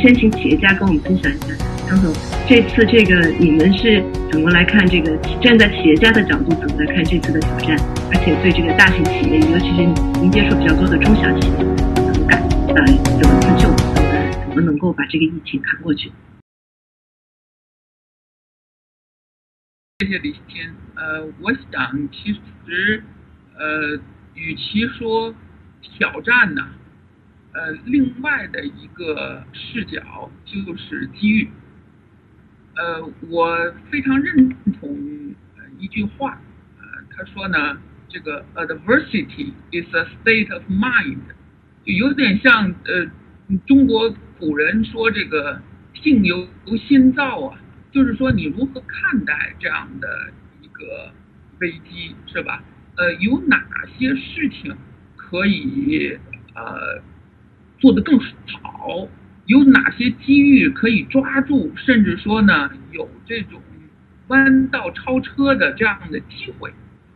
先请企业家跟我们分享一下，张总，这次这个你们是怎么来看这个？站在企业家的角度怎么来看这次的挑战？而且对这个大型企业，尤其是您接触比较多的中小企业，怎么感呃怎么自救？怎么能够把这个疫情扛过去？谢谢李欣。呃，我想其实呃，与其说挑战呢。呃，另外的一个视角就是机遇。呃，我非常认同一句话，呃，他说呢，这个 adversity is a state of mind，就有点像呃，中国古人说这个境由心造啊，就是说你如何看待这样的一个危机，是吧？呃，有哪些事情可以呃？做得更好，有哪些机遇可以抓住，甚至说呢，有这种弯道超车的这样的机会。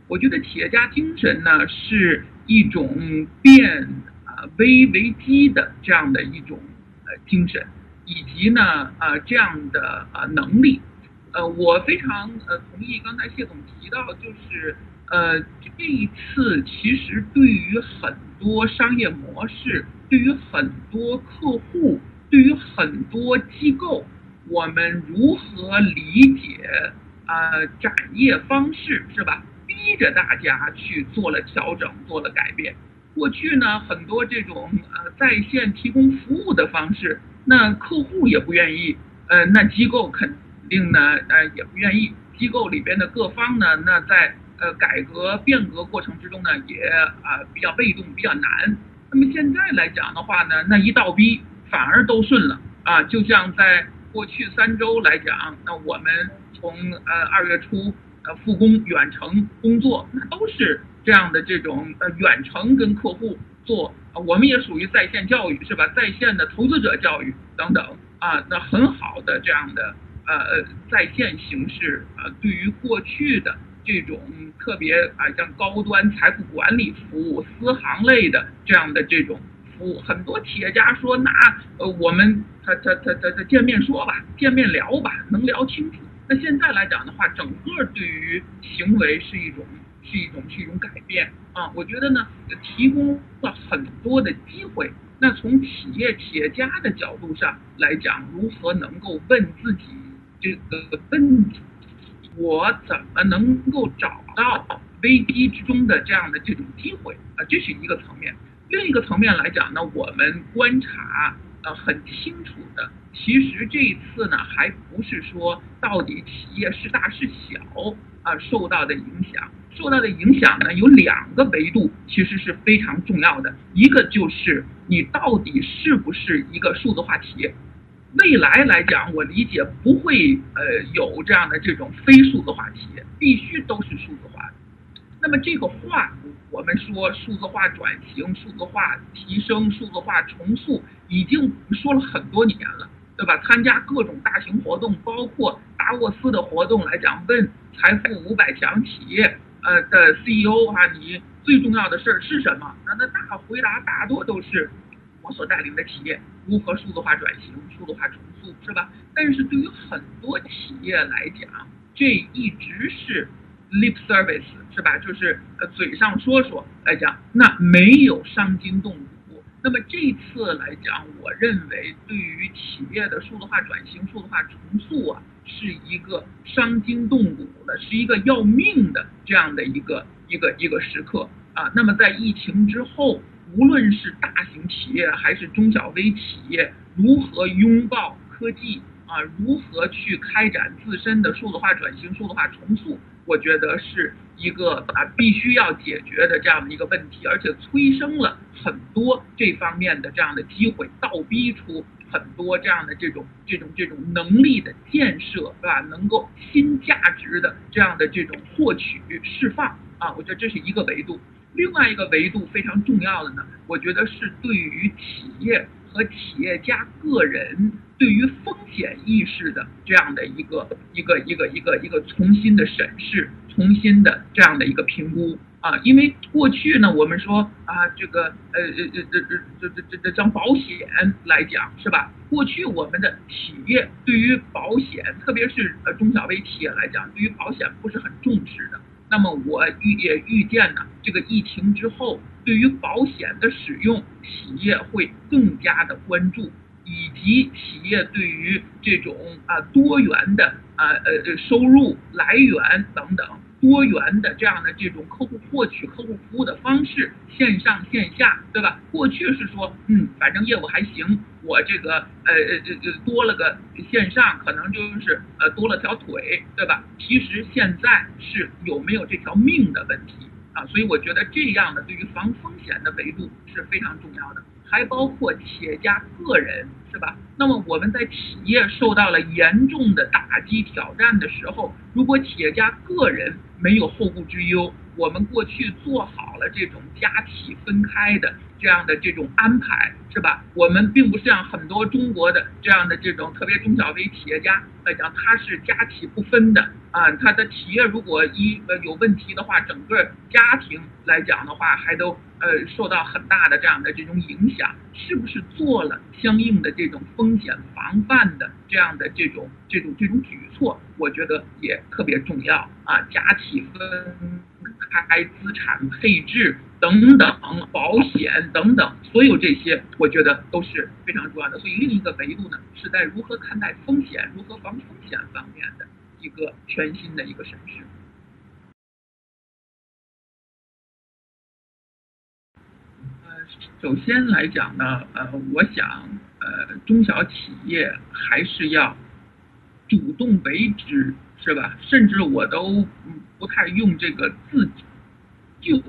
我觉得企业家精神呢，是一种变啊危为机的这样的一种呃精神，以及呢啊这样的啊能力。呃，我非常呃同意刚才谢总提到，就是呃这一次其实对于很多商业模式。对于很多客户，对于很多机构，我们如何理解啊展业方式是吧？逼着大家去做了调整，做了改变。过去呢，很多这种呃在线提供服务的方式，那客户也不愿意，呃，那机构肯定呢呃也不愿意。机构里边的各方呢，那在呃改革变革过程之中呢，也啊比较被动，比较难。那么现在来讲的话呢，那一倒逼反而都顺了啊！就像在过去三周来讲，那我们从呃二月初呃复工远程工作，那都是这样的这种呃远程跟客户做，我们也属于在线教育是吧？在线的投资者教育等等啊，那很好的这样的呃在线形式啊，对于过去的。这种特别啊，像高端财富管理服务、私行类的这样的这种服务，很多企业家说，那呃，我们他他他他他见面说吧，见面聊吧，能聊清楚。那现在来讲的话，整个对于行为是一种是一种是一种改变啊。我觉得呢，提供了很多的机会。那从企业企业家的角度上来讲，如何能够问自己这个问题？我怎么能够找到危机之中的这样的这种机会啊？这是一个层面。另一个层面来讲呢，我们观察呃很清楚的，其实这一次呢，还不是说到底企业是大是小啊受到的影响。受到的影响呢，有两个维度，其实是非常重要的。一个就是你到底是不是一个数字化企业。未来来讲，我理解不会呃有这样的这种非数字化企业，必须都是数字化的。那么这个化，我们说数字化转型、数字化提升、数字化重塑，已经说了很多年了，对吧？参加各种大型活动，包括达沃斯的活动来讲，问财富五百强企业呃的 CEO 啊，你最重要的事儿是什么？那那大回答大多都是。我所带领的企业如何数字化转型、数字化重塑，是吧？但是对于很多企业来讲，这一直是 lip service，是吧？就是呃嘴上说说来讲，那没有伤筋动骨。那么这次来讲，我认为对于企业的数字化转型、数字化重塑啊，是一个伤筋动骨的，是一个要命的这样的一个一个一个时刻啊。那么在疫情之后。无论是大型企业还是中小微企业，如何拥抱科技啊？如何去开展自身的数字化转型、数字化重塑？我觉得是一个啊必须要解决的这样的一个问题，而且催生了很多这方面的这样的机会，倒逼出很多这样的这种这种这种能力的建设，是吧？能够新价值的这样的这种获取释放啊，我觉得这是一个维度。另外一个维度非常重要的呢，我觉得是对于企业和企业家个人对于风险意识的这样的一个一个一个一个一个重新的审视，重新的这样的一个评估啊，因为过去呢，我们说啊，这个呃呃呃这这这这这这像保险来讲是吧？过去我们的企业对于保险，特别是呃中小微企业来讲，对于保险不是很重视的。那么我预也预见呢，这个疫情之后，对于保险的使用，企业会更加的关注，以及企业对于这种啊多元的啊呃收入来源等等。多元的这样的这种客户获取客户服务的方式，线上线下，对吧？过去是说，嗯，反正业务还行，我这个呃呃呃多了个线上，可能就是呃多了条腿，对吧？其实现在是有没有这条命的问题啊，所以我觉得这样的对于防风险的维度是非常重要的。还包括企业家个人，是吧？那么我们在企业受到了严重的打击挑战的时候，如果企业家个人没有后顾之忧，我们过去做好了这种家企分开的这样的这种安排，是吧？我们并不像很多中国的这样的这种特别中小微企业家来讲，他是家企不分的啊，他的企业如果一呃有问题的话，整个家庭来讲的话，还都。呃，受到很大的这样的这种影响，是不是做了相应的这这种风险防范的这样的这种这种这种举措？我觉得也特别重要啊。假企分开资产配置等等，保险等等，所有这些，我觉得都是非常重要的。所以另一个维度呢，是在如何看待风险、如何防风险方面的一个全新的一个审视。首先来讲呢，呃，我想，呃，中小企业还是要主动为之，是吧？甚至我都不太用这个自救，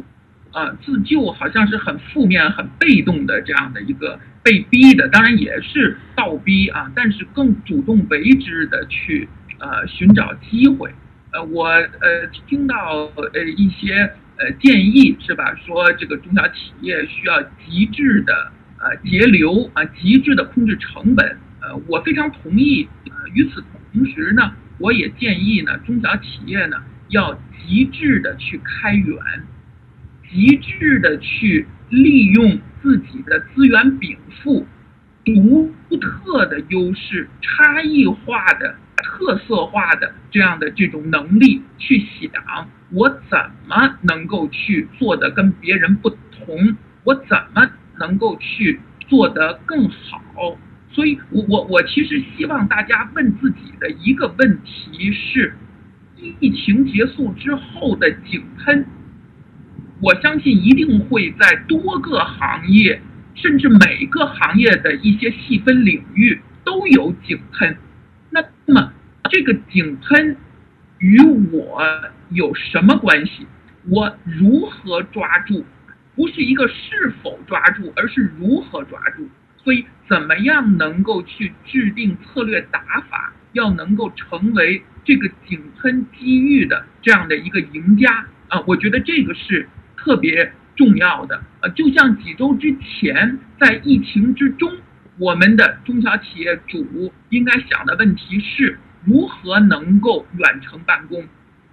啊，自救好像是很负面、很被动的这样的一个被逼的，当然也是倒逼啊，但是更主动为之的去呃寻找机会。呃，我呃听到呃一些。呃，建议是吧？说这个中小企业需要极致的呃节流啊，极致的控制成本。呃，我非常同意。呃，与此同时呢，我也建议呢，中小企业呢要极致的去开源，极致的去利用自己的资源禀赋、独特的优势、差异化的、特色化的这样的这种能力去想。我怎么能够去做的跟别人不同？我怎么能够去做得更好？所以，我我我其实希望大家问自己的一个问题是：疫情结束之后的井喷，我相信一定会在多个行业，甚至每个行业的一些细分领域都有井喷。那么，这个井喷与我。有什么关系？我如何抓住？不是一个是否抓住，而是如何抓住。所以，怎么样能够去制定策略打法，要能够成为这个井喷机遇的这样的一个赢家啊？我觉得这个是特别重要的。呃，就像几周之前，在疫情之中，我们的中小企业主应该想的问题是如何能够远程办公。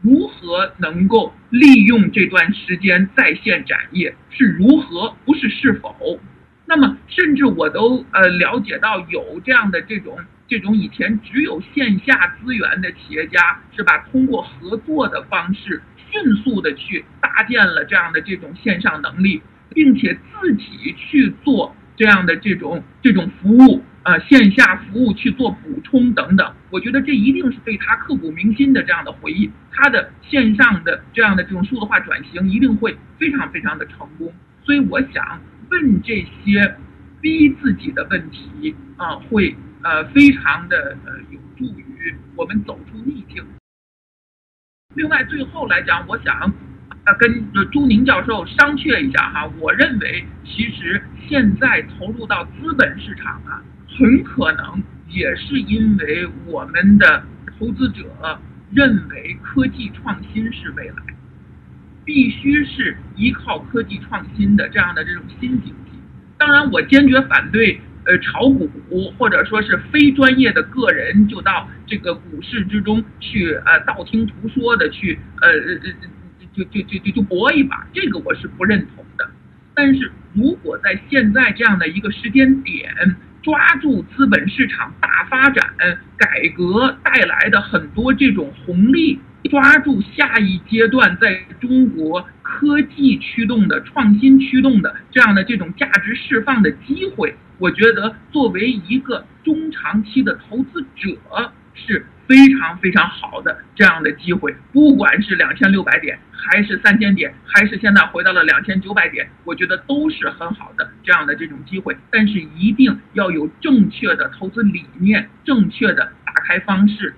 如何能够利用这段时间在线展业？是如何，不是是否？那么，甚至我都呃了解到有这样的这种这种以前只有线下资源的企业家，是吧？通过合作的方式，迅速的去搭建了这样的这种线上能力，并且自己去做这样的这种这种服务。呃，线下服务去做补充等等，我觉得这一定是对他刻骨铭心的这样的回忆。他的线上的这样的这种数字化转型一定会非常非常的成功。所以我想问这些逼自己的问题啊，会呃非常的呃有助于我们走出逆境。另外，最后来讲，我想呃跟朱宁教授商榷一下哈，我认为其实现在投入到资本市场啊。很可能也是因为我们的投资者认为科技创新是未来，必须是依靠科技创新的这样的这种新经济。当然，我坚决反对呃炒股或者说是非专业的个人就到这个股市之中去呃道听途说的去呃呃就就就就就搏一把，这个我是不认同的。但是如果在现在这样的一个时间点，抓住资本市场大发展、改革带来的很多这种红利，抓住下一阶段在中国科技驱动的、创新驱动的这样的这种价值释放的机会，我觉得作为一个中长期的投资者是。非常非常好的这样的机会，不管是两千六百点，还是三千点，还是现在回到了两千九百点，我觉得都是很好的这样的这种机会。但是一定要有正确的投资理念、正确的打开方式、